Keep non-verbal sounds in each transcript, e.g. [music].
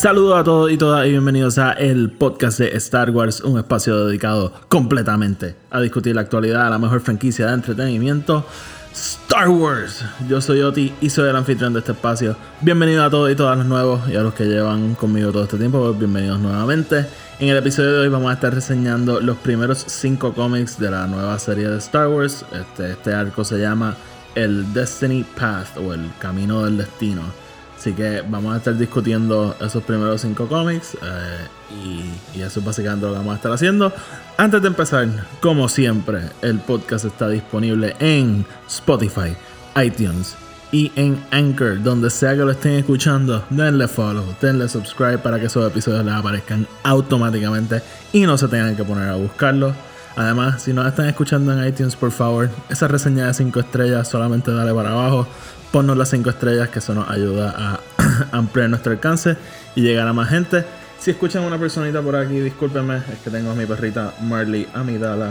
Saludos a todos y todas y bienvenidos a el podcast de Star Wars, un espacio dedicado completamente a discutir la actualidad la mejor franquicia de entretenimiento, Star Wars. Yo soy Oti y soy el anfitrión de este espacio. Bienvenidos a todos y todas los nuevos y a los que llevan conmigo todo este tiempo, bienvenidos nuevamente. En el episodio de hoy vamos a estar reseñando los primeros 5 cómics de la nueva serie de Star Wars. Este, este arco se llama el Destiny Path o el Camino del Destino. Así que vamos a estar discutiendo esos primeros cinco cómics eh, y, eso es básicamente lo que vamos a estar haciendo. Antes de empezar, como siempre, el podcast está disponible en Spotify, iTunes y en Anchor, donde sea que lo estén escuchando. Denle follow, denle subscribe para que esos episodios les aparezcan automáticamente y no se tengan que poner a buscarlo. Además, si nos están escuchando en iTunes, por favor, esa reseña de 5 estrellas solamente dale para abajo ponnos las 5 estrellas, que eso nos ayuda a [clears throat] ampliar nuestro alcance y llegar a más gente. Si escuchan una personita por aquí, discúlpenme, es que tengo a mi perrita Marley Amidala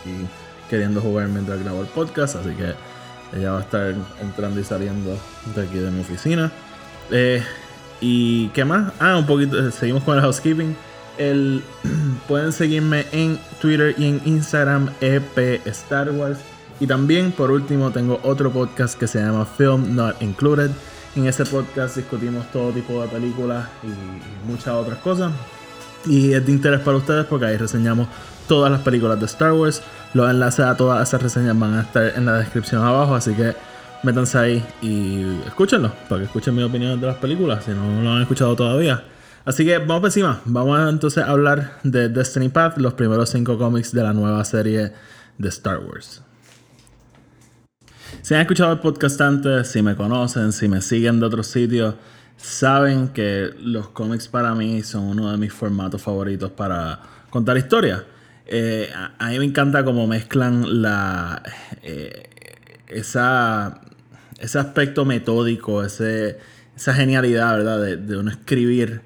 aquí queriendo jugar mientras grabo el podcast, así que ella va a estar entrando y saliendo de aquí de mi oficina. Eh, ¿Y qué más? Ah, un poquito, eh, seguimos con el housekeeping. El, [clears throat] pueden seguirme en Twitter y en Instagram, EP Star Wars. Y también, por último, tengo otro podcast que se llama Film Not Included. En ese podcast discutimos todo tipo de películas y muchas otras cosas. Y es de interés para ustedes porque ahí reseñamos todas las películas de Star Wars. Los enlaces a todas esas reseñas van a estar en la descripción abajo, así que métanse ahí y escúchenlo, para que escuchen mi opinión de las películas, si no lo han escuchado todavía. Así que vamos por encima, vamos entonces a hablar de Destiny Path, los primeros cinco cómics de la nueva serie de Star Wars. Si han escuchado el podcast antes, si me conocen, si me siguen de otros sitios, saben que los cómics para mí son uno de mis formatos favoritos para contar historias. Eh, a, mí me encanta cómo mezclan la eh, esa, ese aspecto metódico, ese, esa genialidad, ¿verdad? De, de uno escribir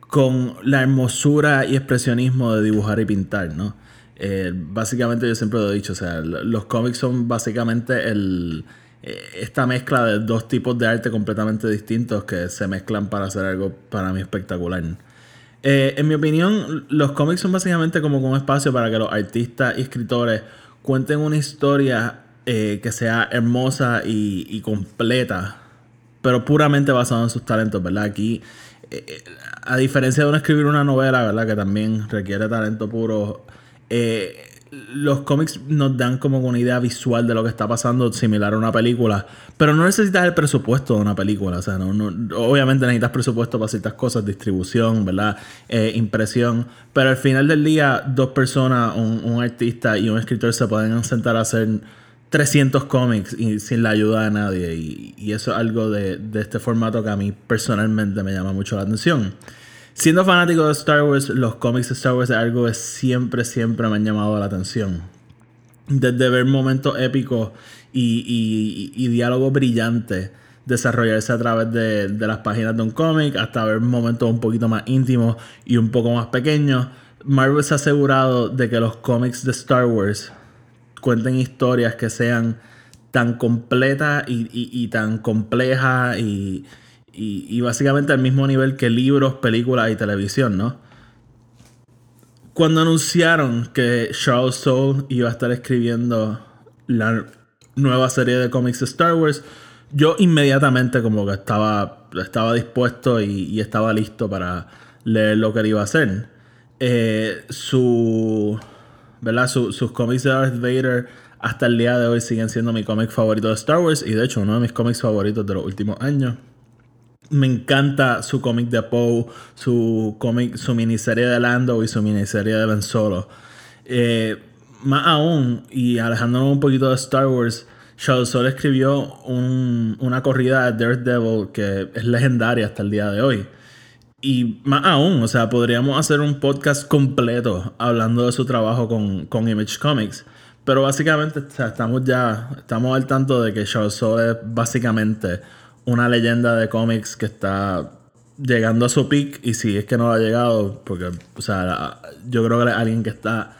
con la hermosura y expresionismo de dibujar y pintar, ¿no? Eh, básicamente yo siempre lo he dicho, o sea, los cómics son básicamente el, eh, esta mezcla de dos tipos de arte completamente distintos que se mezclan para hacer algo para mí espectacular. Eh, en mi opinión, los cómics son básicamente como un espacio para que los artistas y escritores cuenten una historia que sea hermosa y, completa, pero puramente basada en sus talentos, ¿verdad? Aquí, a diferencia de uno escribir una novela, ¿verdad? Que también requiere talento puro eh, los cómics nos dan como una idea visual de lo que está pasando, similar a una película. Pero no necesitas el presupuesto de una película. O sea, no, obviamente necesitas presupuesto para ciertas cosas, distribución, ¿verdad? Eh, impresión. Pero al final del día, dos personas, un, artista y un escritor se pueden sentar a hacer 300 cómics y sin la ayuda de nadie. Y, eso es algo de, de este formato que a mí personalmente me llama mucho la atención. Siendo fanático de Star Wars, los cómics de Star Wars es algo que siempre, siempre me han llamado la atención. Desde ver momentos épicos y, y, diálogos brillantes desarrollarse a través de, las páginas de un cómic, hasta ver momentos un poquito más íntimos y un poco más pequeños. Marvel se ha asegurado de que los cómics de Star Wars cuenten historias que sean tan completas y tan complejas y y, básicamente al mismo nivel que libros, películas y televisión, ¿no? Cuando anunciaron que Charles Soule iba a estar escribiendo la nueva serie de cómics de Star Wars, yo inmediatamente como que estaba, estaba dispuesto y, estaba listo para leer lo que él iba a hacer. Eh, su, ¿verdad? sus cómics de Darth Vader hasta el día de hoy siguen siendo mi cómic favorito de Star Wars y de hecho uno de mis cómics favoritos de los últimos años. Me encanta su cómic de Poe, su cómic, su miniserie de Lando y su miniserie de Ben Solo. Eh, más aún, y alejándonos un poquito de Star Wars, Charles Soule escribió una corrida de Daredevil que es legendaria hasta el día de hoy. y más aún, o sea, podríamos hacer un podcast completo hablando de su trabajo con, con Image Comics. Pero básicamente estamos ya, estamos al tanto de que Charles Soule es básicamente una leyenda de cómics que está llegando a su peak y si es que no ha llegado, porque, o sea, yo creo que es alguien que está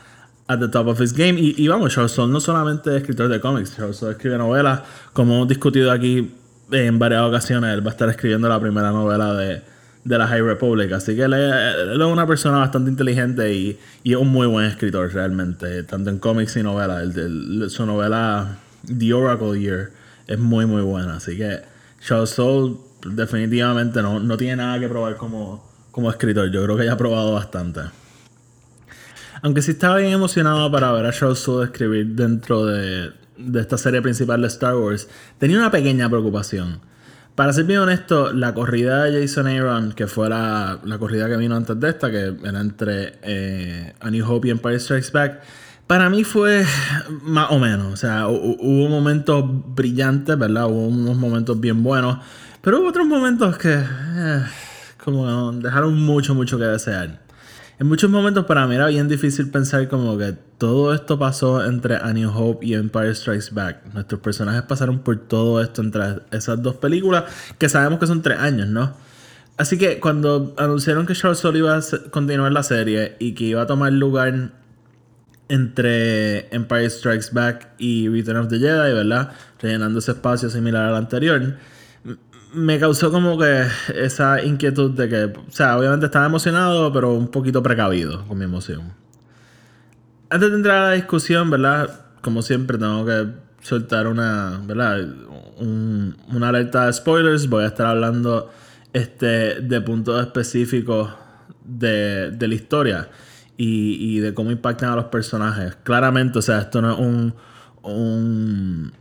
at the top of his game. Y, y vamos, Charles no solamente es escritor de cómics, Charles escribe novelas, como hemos discutido aquí en varias ocasiones, él va a estar escribiendo la primera novela de, de la High Republic. Así que él es, es una persona bastante inteligente y, y, es un muy buen escritor realmente, tanto en cómics y novelas. El, el, su novela The Oracle Year es muy muy buena. Así que Charles Soule definitivamente no, no tiene nada que probar como, como escritor. Yo creo que ya ha probado bastante. Aunque sí estaba bien emocionado para ver a Charles Soule escribir dentro de, de esta serie principal de Star Wars, tenía una pequeña preocupación. Para ser bien honesto, la corrida de Jason Aaron, que fue la, la corrida que vino antes de esta, que era entre eh, A New Hope y Empire Strikes Back, para mí fue más o menos. O sea, hubo momentos brillantes, ¿verdad? Hubo unos momentos bien buenos, pero hubo otros momentos que eh, como dejaron mucho, mucho que desear. En muchos momentos para mí era bien difícil pensar como que todo esto pasó entre A New Hope y Empire Strikes Back. Nuestros personajes pasaron por todo esto entre esas dos películas, que sabemos que son tres años, ¿no? Así que cuando anunciaron que Charles Soule iba a continuar la serie y que iba a tomar lugar entre Empire Strikes Back y Return of the Jedi, ¿verdad? Rellenando ese espacio similar al anterior me causó como que esa inquietud de que, o sea, obviamente estaba emocionado, pero un poquito precavido con mi emoción. Antes de entrar a la discusión, ¿verdad? Como siempre, tengo que soltar una, ¿verdad? una alerta de spoilers. Voy a estar hablando este, de puntos específicos de, de la historia y, de cómo impactan a los personajes. Claramente, o sea, esto no es un, un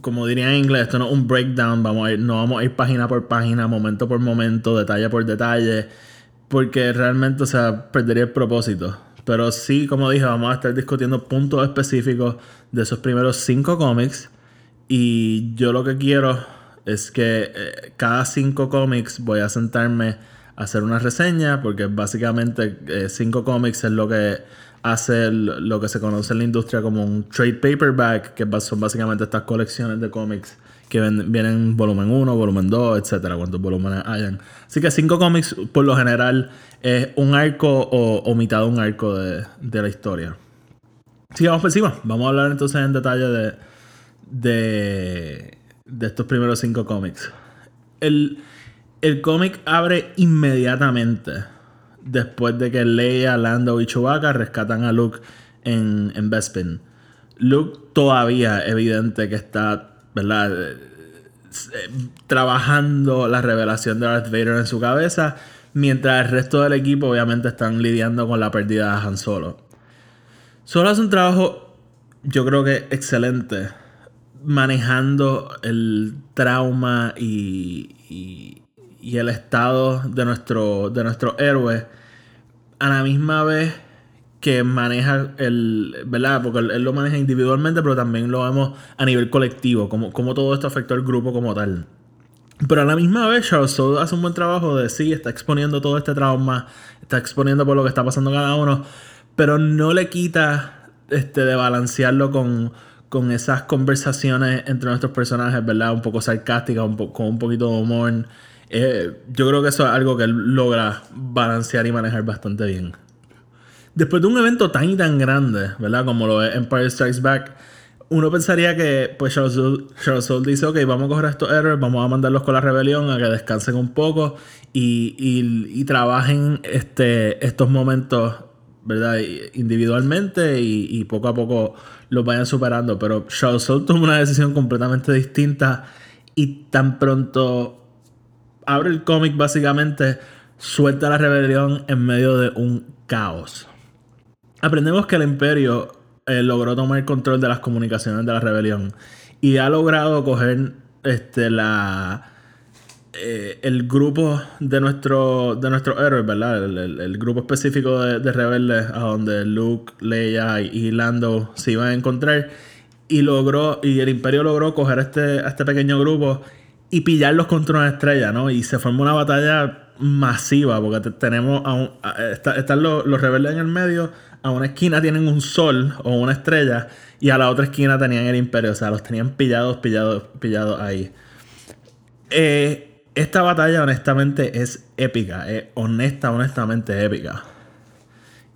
como diría en inglés, esto no es un breakdown, vamos a ir, no vamos a ir página por página, momento por momento, detalle por detalle, porque realmente, o sea, perdería el propósito. Pero sí, como dije, vamos a estar discutiendo puntos específicos de esos primeros cinco cómics. Y yo lo que quiero es que eh, cada cinco cómics voy a sentarme hacer una reseña, porque básicamente eh, cinco cómics es lo que hace lo que se conoce en la industria como un trade paperback, que son básicamente estas colecciones de cómics que vienen volumen 1, volumen 2, etcétera, cuántos volúmenes hayan. Así que cinco cómics, por lo general, es un arco o, mitad de un arco de, la historia. Sigamos por encima. Vamos a hablar entonces en detalle de, de, de estos primeros cinco cómics. El, el cómic abre inmediatamente después de que Leia, Lando y Chewbacca rescatan a Luke en, en Bespin. Luke todavía evidente que está, ¿verdad? Eh, trabajando la revelación de Darth Vader en su cabeza, mientras el resto del equipo obviamente están lidiando con la pérdida de Han Solo. Solo hace un trabajo, yo creo que excelente, manejando el trauma y, y el estado de nuestro, de nuestro héroe a la misma vez que maneja el, ¿verdad? Porque él, lo maneja individualmente, pero también lo vemos a nivel colectivo, como, como todo esto afectó al grupo como tal. Pero a la misma vez, Charles Soule hace un buen trabajo de sí, está exponiendo todo este trauma, está exponiendo por lo que está pasando cada uno, pero no le quita este, de balancearlo con, con esas conversaciones entre nuestros personajes, ¿verdad? Un poco sarcásticas, un con un poquito de humor. Eh, yo creo que eso es algo que él logra balancear y manejar bastante bien. Después de un evento tan y tan grande, ¿verdad? Como lo es Empire Strikes Back, uno pensaría que, pues, Charles Soule dice, ok, vamos a coger estos héroes, vamos a mandarlos con la rebelión a que descansen un poco y, y, trabajen este, estos momentos, ¿verdad? Individualmente y, poco a poco los vayan superando. Pero Charles Soule tomó una decisión completamente distinta y tan pronto abre el cómic básicamente, suelta la rebelión en medio de un caos. Aprendemos que el imperio eh, logró tomar el control de las comunicaciones de la rebelión y ha logrado coger este, la, eh, el grupo de nuestro de nuestros héroes, ¿verdad? El, grupo específico de, rebeldes a donde Luke, Leia y Lando se iban a encontrar y logró y el imperio logró coger este, a este pequeño grupo y pillarlos contra una estrella, ¿no? Y se formó una batalla masiva, porque tenemos a un, están los, los, rebeldes en el medio, a una esquina tienen un sol o una estrella, y a la otra esquina tenían el imperio, o sea, los tenían pillados, pillados, pillados ahí. Eh, esta batalla honestamente es épica, es honesta, honestamente épica.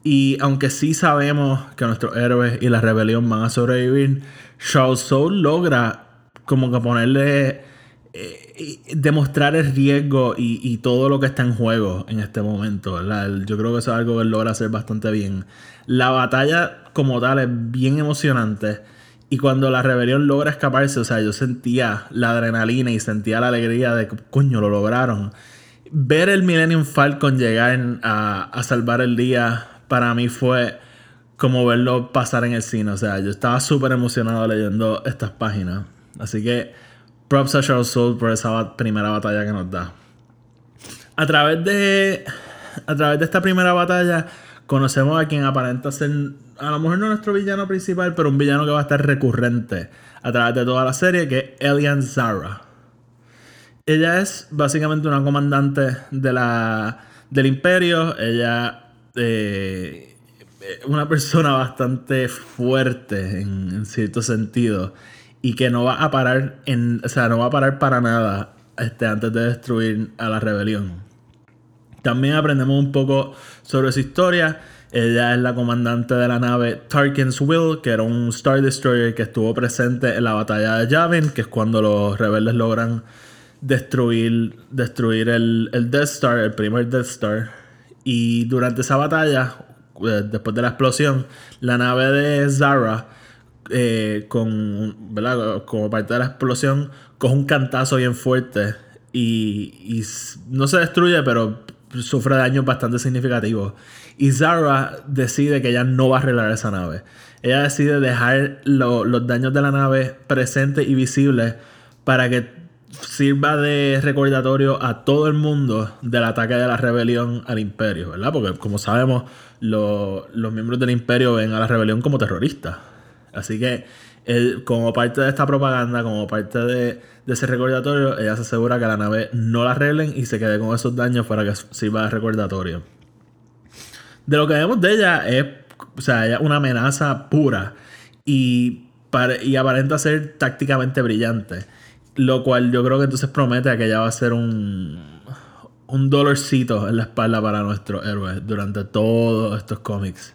Y aunque sí sabemos que nuestros héroes y la rebelión van a sobrevivir, Shao Soul logra como que ponerle eh, demostrar el riesgo y, todo lo que está en juego en este momento. Yo creo que eso es algo que él logra hacer bastante bien. La batalla como tal es bien emocionante. Y cuando la rebelión logra escaparse, o sea, yo sentía la adrenalina y sentía la alegría de que, coño, lo lograron. Ver el Millennium Falcon llegar a, a salvar el día, para mí fue como verlo pasar en el cine. O sea, yo estaba súper emocionado leyendo estas páginas. Así que props a Charles Soul por esa primera batalla que nos da. A través de. A través de esta primera batalla, conocemos a quien aparenta ser. A lo mejor no nuestro villano principal, pero un villano que va a estar recurrente a través de toda la serie, que es Elian Zara. Ella es básicamente una comandante de la, del imperio. Ella eh, una persona bastante fuerte en, en cierto sentido y que no va a parar en, o sea, no va a parar para nada este, antes de destruir a la rebelión. También aprendemos un poco sobre su historia. Ella es la comandante de la nave Tarkin's Will, que era un Star Destroyer que estuvo presente en la batalla de Yavin, que es cuando los rebeldes logran destruir, destruir el, el Death Star, el primer Death Star. Y durante esa batalla, eh, después de la explosión, la nave de Zara eh, con, ¿verdad? Como parte de la explosión, coge un cantazo bien fuerte y, no se destruye, pero sufre daños bastante significativos. Y Zara decide que ella no va a arreglar esa nave. Ella decide dejar los daños de la nave presentes y visibles para que sirva de recordatorio a todo el mundo del ataque de la rebelión al imperio, ¿verdad? Porque como sabemos, los miembros del imperio ven a la rebelión como terroristas. Así que como parte de esta propaganda, como parte de, ese recordatorio, ella se asegura que la nave no la arreglen y se quede con esos daños para que sirva de recordatorio. De lo que vemos de ella es, o sea, ella una amenaza pura y, y aparenta ser tácticamente brillante. Lo cual yo creo que entonces promete que ella va a ser un, un dolorcito en la espalda para nuestro héroe durante todos estos cómics.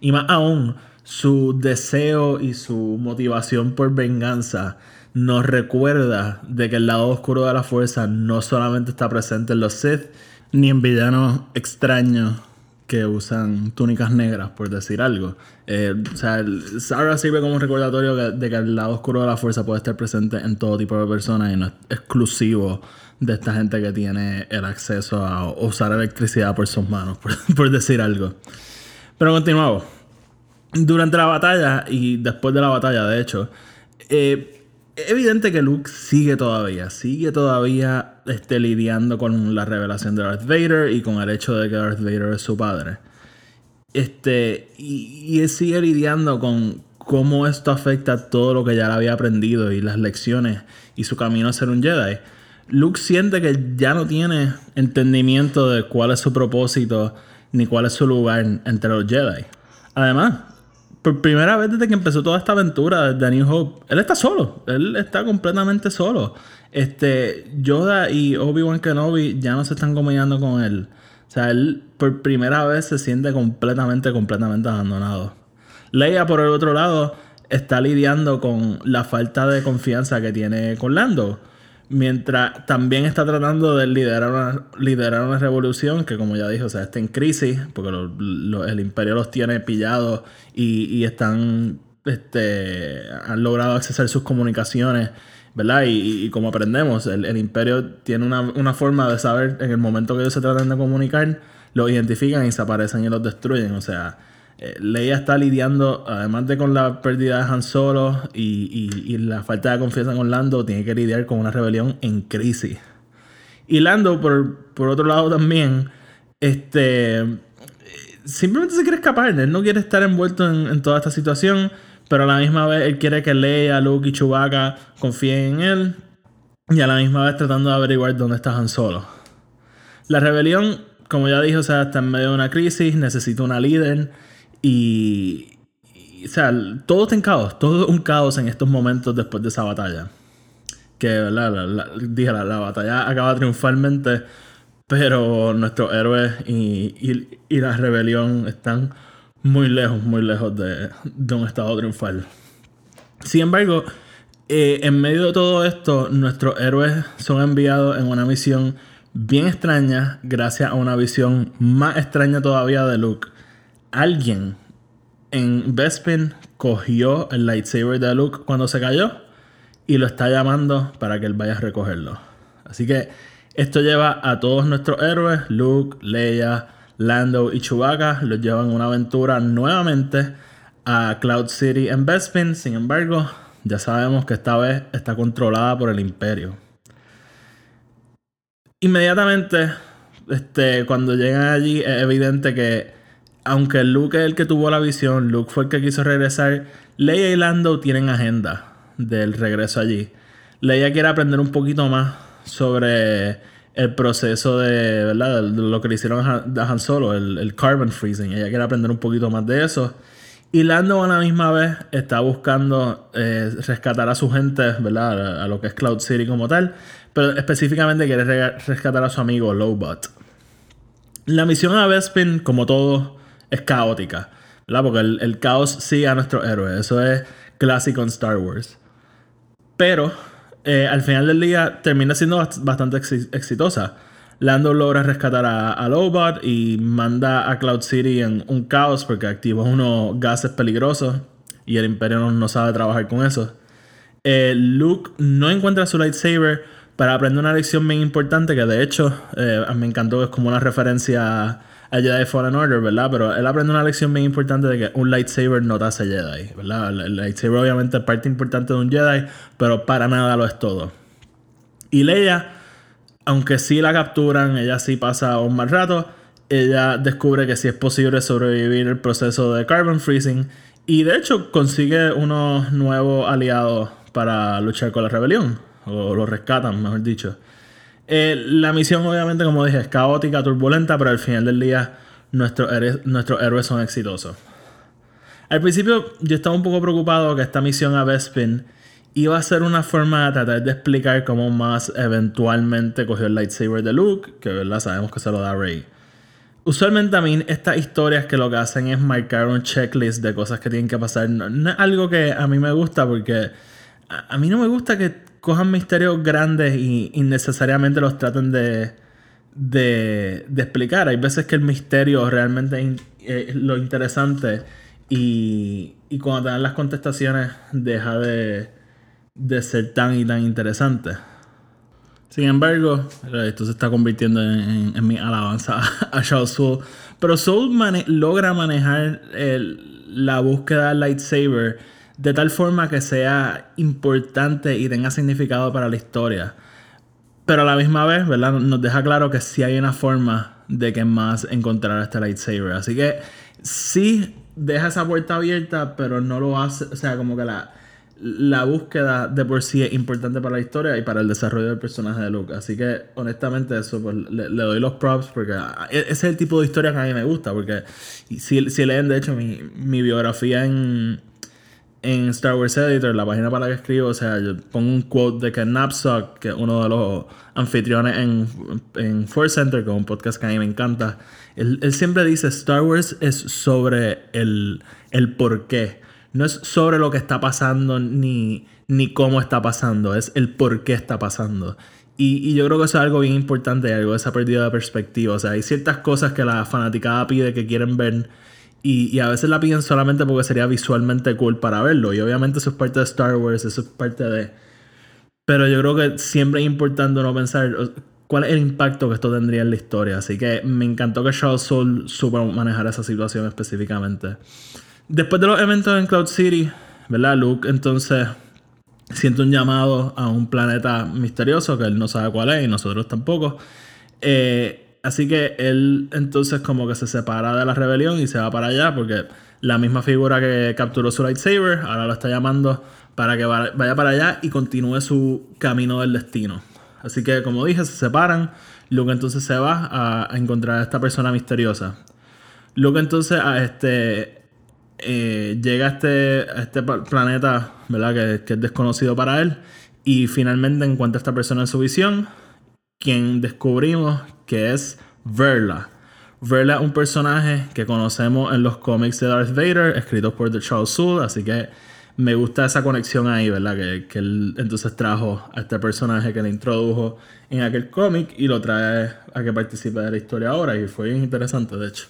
Y más aún, su deseo y su motivación por venganza nos recuerda de que el lado oscuro de la fuerza no solamente está presente en los Sith, ni en villanos extraños que usan túnicas negras, por decir algo. Eh, o sea, Sarah sirve como un recordatorio de que el lado oscuro de la fuerza puede estar presente en todo tipo de personas y no es exclusivo de esta gente que tiene el acceso a usar electricidad por sus manos, [laughs] por, por decir algo. Pero continuamos durante la batalla y después de la batalla, de hecho, eh, es evidente que Luke sigue todavía, sigue todavía este, lidiando con la revelación de Darth Vader y con el hecho de que Darth Vader es su padre. Este, y, y él sigue lidiando con cómo esto afecta todo lo que ya le había aprendido y las lecciones y su camino a ser un Jedi. Luke siente que ya no tiene entendimiento de cuál es su propósito ni cuál es su lugar entre los Jedi. Además, por primera vez desde que empezó toda esta aventura de New Hope, él está solo. Él está completamente solo. Este, Yoda y Obi-Wan Kenobi ya no se están comunicando con él. O sea, él por primera vez se siente completamente, completamente abandonado. Leia, por el otro lado, está lidiando con la falta de confianza que tiene con Lando. Mientras también está tratando de liderar una, liderar una revolución que, como ya dije, o sea, está en crisis, porque el imperio los tiene pillados y, están, este, han logrado accesar sus comunicaciones, ¿verdad? Y, como aprendemos, el, imperio tiene una, una, forma de saber en el momento que ellos se tratan de comunicar, lo identifican y se aparecen y los destruyen, o sea Leia está lidiando, además de con la pérdida de Han Solo y, la falta de confianza con Lando, tiene que lidiar con una rebelión en crisis. Y Lando, por, otro lado también, este, simplemente se quiere escapar. Él no quiere estar envuelto en, toda esta situación, pero a la misma vez él quiere que Leia, Luke y Chewbacca confíen en él. Y a la misma vez tratando de averiguar dónde está Han Solo. La rebelión, como ya dije, está en medio de una crisis, necesita una líder y, o sea, todo está en caos, todo un caos en estos momentos después de esa batalla. Que. La, dije, la, la batalla acaba triunfalmente, pero nuestros héroes y, y- y la rebelión están muy lejos, muy lejos de, de un estado triunfal. Sin embargo, eh, en medio de todo esto, nuestros héroes son enviados en una misión bien extraña, gracias a una visión más extraña todavía de Luke. Alguien en Bespin cogió el lightsaber de Luke cuando se cayó y lo está llamando para que él vaya a recogerlo. Así que esto lleva a todos nuestros héroes, Luke, Leia, Lando y Chewbacca, los llevan una aventura nuevamente a Cloud City en Bespin. Sin embargo, ya sabemos que esta vez está controlada por el Imperio. Inmediatamente, este, cuando llegan allí, es evidente que, aunque Luke es el que tuvo la visión, Luke fue el que quiso regresar, Leia y Lando tienen agenda del regreso allí. Leia quiere aprender un poquito más sobre el proceso de, ¿verdad? de lo que le hicieron a Han- Solo, el, carbon freezing. Ella quiere aprender un poquito más de eso. Y Lando a la misma vez está buscando eh, rescatar a su gente, ¿verdad? A, lo que es Cloud City como tal. Pero específicamente quiere rescatar a su amigo Lobot. La misión a Bespin, como todo, es caótica. ¿verdad? Porque el, caos sigue a nuestros héroes. Eso es clásico en Star Wars. Pero eh, al final del día termina siendo bast- bastante exi- exitosa. Lando logra rescatar a, a Lobot y manda a Cloud City en un caos porque activó unos gases peligrosos y el Imperio no, sabe trabajar con eso. Eh, Luke no encuentra su lightsaber para aprender una lección bien importante que de hecho eh, me encantó es como una referencia a Jedi Fallen Order, ¿verdad? Pero él aprende una lección bien importante de que un lightsaber no te hace Jedi, ¿verdad? El, lightsaber obviamente es parte importante de un Jedi, pero para nada lo es todo. Y Leia, aunque sí la capturan, ella sí pasa un mal rato, ella descubre que sí es posible sobrevivir el proceso de carbon freezing y de hecho consigue unos nuevos aliados para luchar con la rebelión, o lo rescatan, mejor dicho. Eh, la misión, obviamente, como dije, es caótica, turbulenta, pero al final del día nuestros nuestros héroes son exitosos. Al principio yo estaba un poco preocupado que esta misión a Bespin iba a ser una forma de tratar de explicar cómo más eventualmente cogió el lightsaber de Luke, que verdad sabemos que se lo da Rey. Usualmente a mí estas historias que lo que hacen es marcar un checklist de cosas que tienen que pasar. No, es algo que a mí me gusta porque a mí no me gusta que cojan misterios grandes y innecesariamente los traten de, de, explicar. Hay veces que el misterio realmente es lo interesante y, y cuando te dan las contestaciones deja de, de ser tan y tan interesante. Sin embargo, esto se está convirtiendo en, mi alabanza [laughs] a Shao Soul. Pero Soul mane- logra manejar la búsqueda del lightsaber de tal forma que sea importante y tenga significado para la historia. Pero a la misma vez, ¿verdad? Nos deja claro que sí hay una forma de que más encontrar este lightsaber. Así que sí deja esa puerta abierta, pero no lo hace. O sea, como que la, la búsqueda de por sí es importante para la historia y para el desarrollo del personaje de Luke. Así que, honestamente, eso pues, le, le doy los props porque ah, e- ese es el tipo de historia que a mí me gusta. Porque si, si leen, de hecho, mi, mi biografía en en Star Wars Editor, la página para la que escribo, o sea, yo pongo un quote de Ken Knapsack, que es uno de los anfitriones en, en Force Center, que es un podcast que a mí me encanta. Él, él siempre dice, Star Wars es sobre el, el por qué. No es sobre lo que está pasando ni, ni cómo está pasando, es el por qué está pasando. Y, y yo creo que eso es algo bien importante, algo de esa pérdida de perspectiva. O sea, hay ciertas cosas que la fanaticada pide que quieren ver y, y a veces la piden solamente porque sería visualmente cool para verlo. Y obviamente eso es parte de Star Wars, eso es parte de... Pero yo creo que siempre es importante no pensar cuál es el impacto que esto tendría en la historia. Así que me encantó que Charles Soul supo manejar esa situación específicamente. Después de los eventos en Cloud City, ¿verdad? Luke entonces siente un llamado a un planeta misterioso que él no sabe cuál es y nosotros tampoco. Eh, así que él entonces como que se separa de la rebelión y se va para allá porque la misma figura que capturó su lightsaber ahora lo está llamando para que va- vaya para allá y continúe su camino del destino. Así que como dije, se separan. Luke entonces se va a, encontrar a esta persona misteriosa. Luke entonces a este eh, llega a este, este planeta, ¿verdad? Que, que es desconocido para él. Y finalmente encuentra a esta persona en su visión. Quien descubrimos que es Verla. Verla es un personaje que conocemos en los cómics de Darth Vader, escritos por The Charles Soule. Así que me gusta esa conexión ahí, ¿verdad? Que, él entonces trajo a este personaje que le introdujo en aquel cómic y lo trae a que participe de la historia ahora. Y fue bien interesante, de hecho.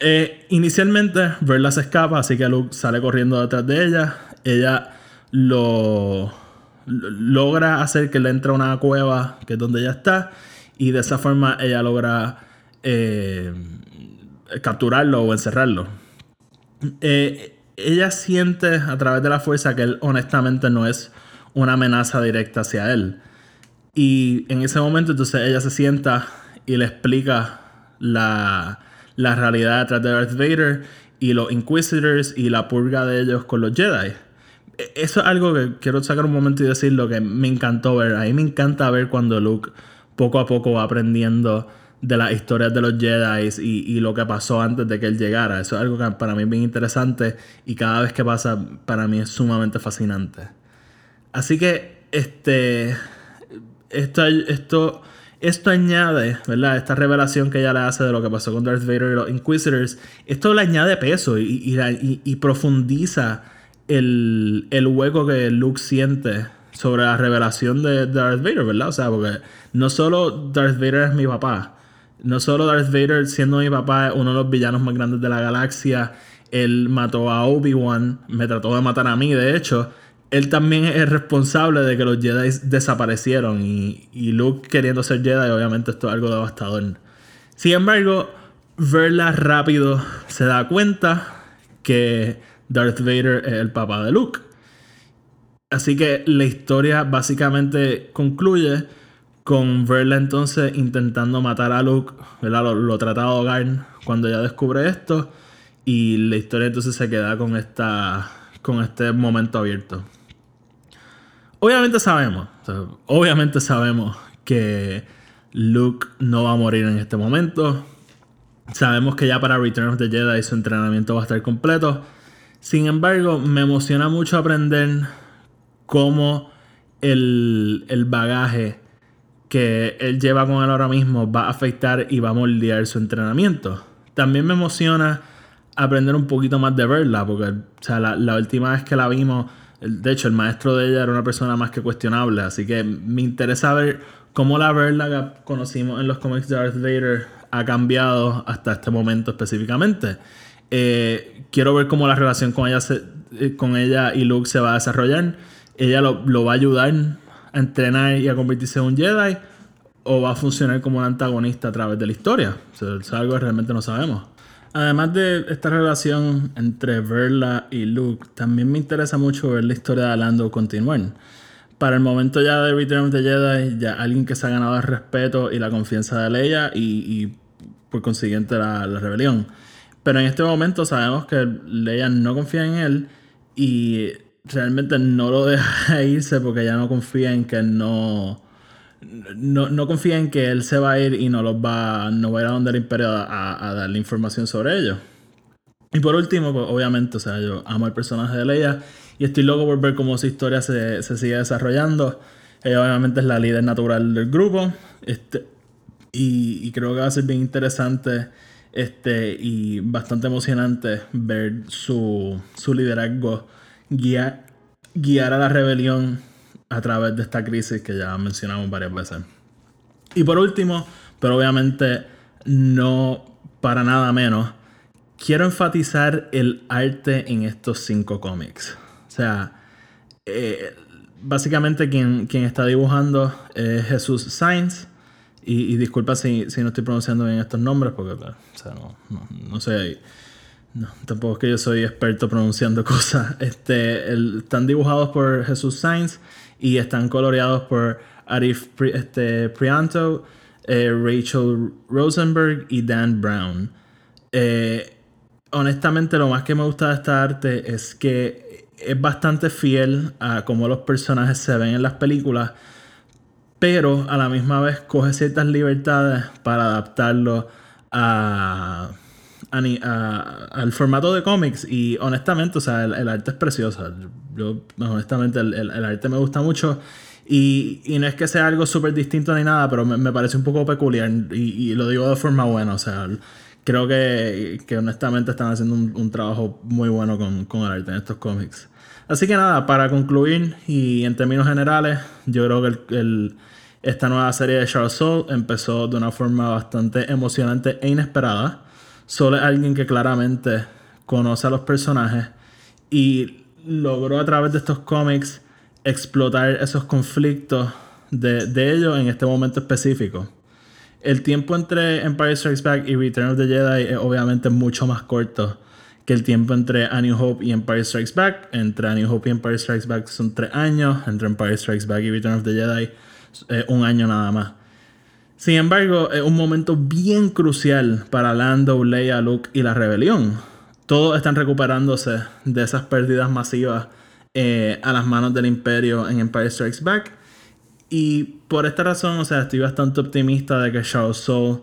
Eh, inicialmente, Verla se escapa, así que Luke sale corriendo detrás de ella. Ella lo, lo- logra hacer que le entre a una cueva, que es donde ella está, y de esa forma ella logra eh, capturarlo o encerrarlo. Eh, ella siente a través de la fuerza que él honestamente no es una amenaza directa hacia él. Y en ese momento entonces ella se sienta y le explica la, la realidad detrás de Darth Vader y los Inquisitors y la purga de ellos con los Jedi. E- Eso es algo que quiero sacar un momento y decirlo que me encantó ver. A mí me encanta ver cuando Luke poco a poco va aprendiendo de las historias de los Jedi y, y lo que pasó antes de que él llegara. Eso es algo que para mí es bien interesante y cada vez que pasa para mí es sumamente fascinante. Así que, este, esto, esto, esto añade, ¿verdad? Esta revelación que ella le hace de lo que pasó con Darth Vader y los Inquisitors, esto le añade peso y, y, y profundiza el, el hueco que Luke siente sobre la revelación de Darth Vader, ¿verdad? O sea, porque no solo Darth Vader es mi papá, no solo Darth Vader siendo mi papá es uno de los villanos más grandes de la galaxia, él mató a Obi-Wan, me trató de matar a mí, de hecho, él también es responsable de que los Jedi desaparecieron y, y Luke queriendo ser Jedi, obviamente esto es algo devastador. Sin embargo, verla rápido se da cuenta que Darth Vader es el papá de Luke. Así que la historia básicamente concluye con verla entonces intentando matar a Luke, ¿verdad? Lo, lo trata de ahogar cuando ella descubre esto y la historia entonces se queda con esta con este momento abierto. Obviamente sabemos, obviamente sabemos que Luke no va a morir en este momento. Sabemos que ya para Return of the Jedi su entrenamiento va a estar completo. Sin embargo, me emociona mucho aprender cómo el, el bagaje que él lleva con él ahora mismo va a afectar y va a moldear su entrenamiento. También me emociona aprender un poquito más de verla, porque o sea, la, la última vez que la vimos, de hecho, el maestro de ella era una persona más que cuestionable, así que me interesa ver cómo la verla que conocimos en los cómics de Darth Vader ha cambiado hasta este momento específicamente. Eh, quiero ver cómo la relación con ella, se- eh, con ella y Luke se va a desarrollar. Ella lo, va a ayudar a entrenar y a convertirse en un Jedi. O va a funcionar como un antagonista a través de la historia. O algo que realmente no sabemos. Además de esta relación entre Verla y Luke, también me interesa mucho ver la historia de Lando continuar. Para el momento ya de Return of the Jedi, ya alguien que se ha ganado el respeto y la confianza de Leia y, y por consiguiente la, la rebelión. Pero en este momento sabemos que Leia no confía en él y realmente no lo deja [laughs] irse porque ella no confía en que no, no, no confía en que él se va a ir y no los va, no va a ir a donde el imperio a, darle información sobre ellos. Y por último, pues obviamente, o sea, yo amo el personaje de Leia y estoy loco por ver cómo su historia se, se sigue desarrollando. Ella obviamente es la líder natural del grupo. Este, y, y creo que va a ser bien interesante este, y bastante emocionante ver su, su liderazgo guiar, guiar a la rebelión a través de esta crisis que ya mencionamos varias veces. Y por último, pero obviamente no para nada menos, quiero enfatizar el arte en estos cinco cómics. O sea, eh, básicamente quien, quien está dibujando es Jesús Sainz. Y, y disculpa si, si no estoy pronunciando bien estos nombres, porque o sea, no, no, no soy. No, tampoco es que yo soy experto pronunciando cosas. [laughs] Este, están dibujados por Jesús Sainz y están coloreados por Arif este, Prianto, eh, Rachel Rosenberg y Dan Brown. Eh, honestamente, lo más que me gusta de esta arte es que es bastante fiel a cómo los personajes se ven en las películas, pero a la misma vez coge ciertas libertades para adaptarlo a, al formato de cómics y honestamente, o sea, el, arte es precioso. Yo, honestamente, el, arte me gusta mucho y, no es que sea algo súper distinto ni nada, pero me, parece un poco peculiar y, lo digo de forma buena, o sea, creo que, honestamente están haciendo un, trabajo muy bueno con, con el arte en estos cómics. Así que nada, para concluir y en términos generales, yo creo que el, esta nueva serie de Charles Soul empezó de una forma bastante emocionante e inesperada. Solo es alguien que claramente conoce a los personajes y logró a través de estos cómics explotar esos conflictos de, de ellos en este momento específico. El tiempo entre Empire Strikes Back y Return of the Jedi es obviamente mucho más corto que el tiempo entre A New Hope y Empire Strikes Back. Entre A New Hope y Empire Strikes Back son tres años. Entre Empire Strikes Back y Return of the Jedi, eh, un año nada más. Sin embargo, es un momento bien crucial para Lando, Leia, Luke y la rebelión. Todos están recuperándose de esas pérdidas masivas eh, a las manos del Imperio en Empire Strikes Back. Y por esta razón, o sea, estoy bastante optimista de que Charles Soule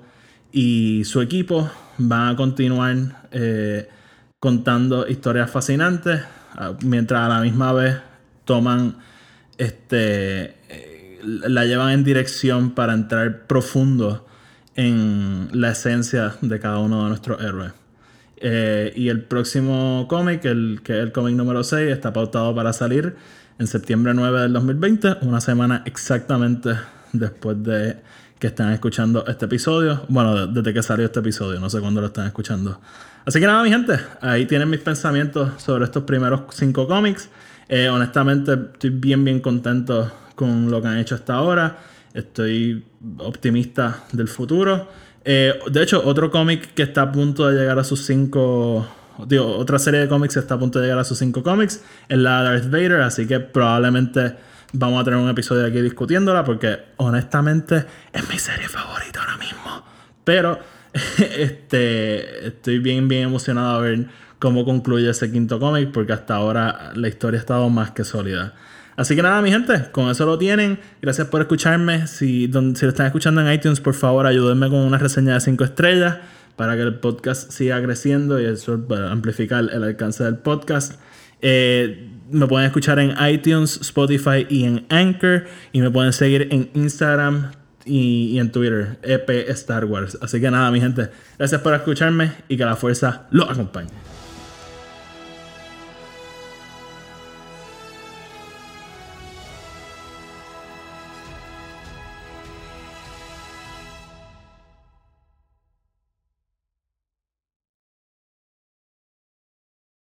y su equipo van a continuar eh, contando historias fascinantes, ah, mientras a la misma vez toman, este, la llevan en dirección para entrar profundo en la esencia de cada uno de nuestros héroes. Eh, y el próximo cómic, el, que es el cómic número 6, está pautado para salir en septiembre 9 del 2020, una semana exactamente después de que están escuchando este episodio. Bueno, desde que salió este episodio, no sé cuándo lo están escuchando. Así que nada, mi gente, ahí tienen mis pensamientos sobre estos primeros cinco cómics. Eh, honestamente, estoy bien, bien contento con lo que han hecho hasta ahora. Estoy optimista del futuro. Eh, de hecho, otro cómic que está a punto de llegar a sus cinco. Digo, otra serie de cómics que está a punto de llegar a sus cinco cómics es la Darth Vader. Así que probablemente vamos a tener un episodio aquí discutiéndola porque honestamente es mi serie favorita ahora mismo. Pero [laughs] este, estoy bien, bien emocionado a ver cómo concluye ese quinto cómic, porque hasta ahora la historia ha estado más que sólida. Así que nada, mi gente, con eso lo tienen. Gracias por escucharme. Si, si lo están escuchando en iTunes, por favor, ayúdenme con una reseña de 5 estrellas para que el podcast siga creciendo y eso para amplificar el alcance del podcast. Eh, me pueden escuchar en iTunes, Spotify y en Anchor. Y me pueden seguir en Instagram, y, en Twitter, EP Star Wars. Así que nada, mi gente, gracias por escucharme y que la fuerza los acompañe.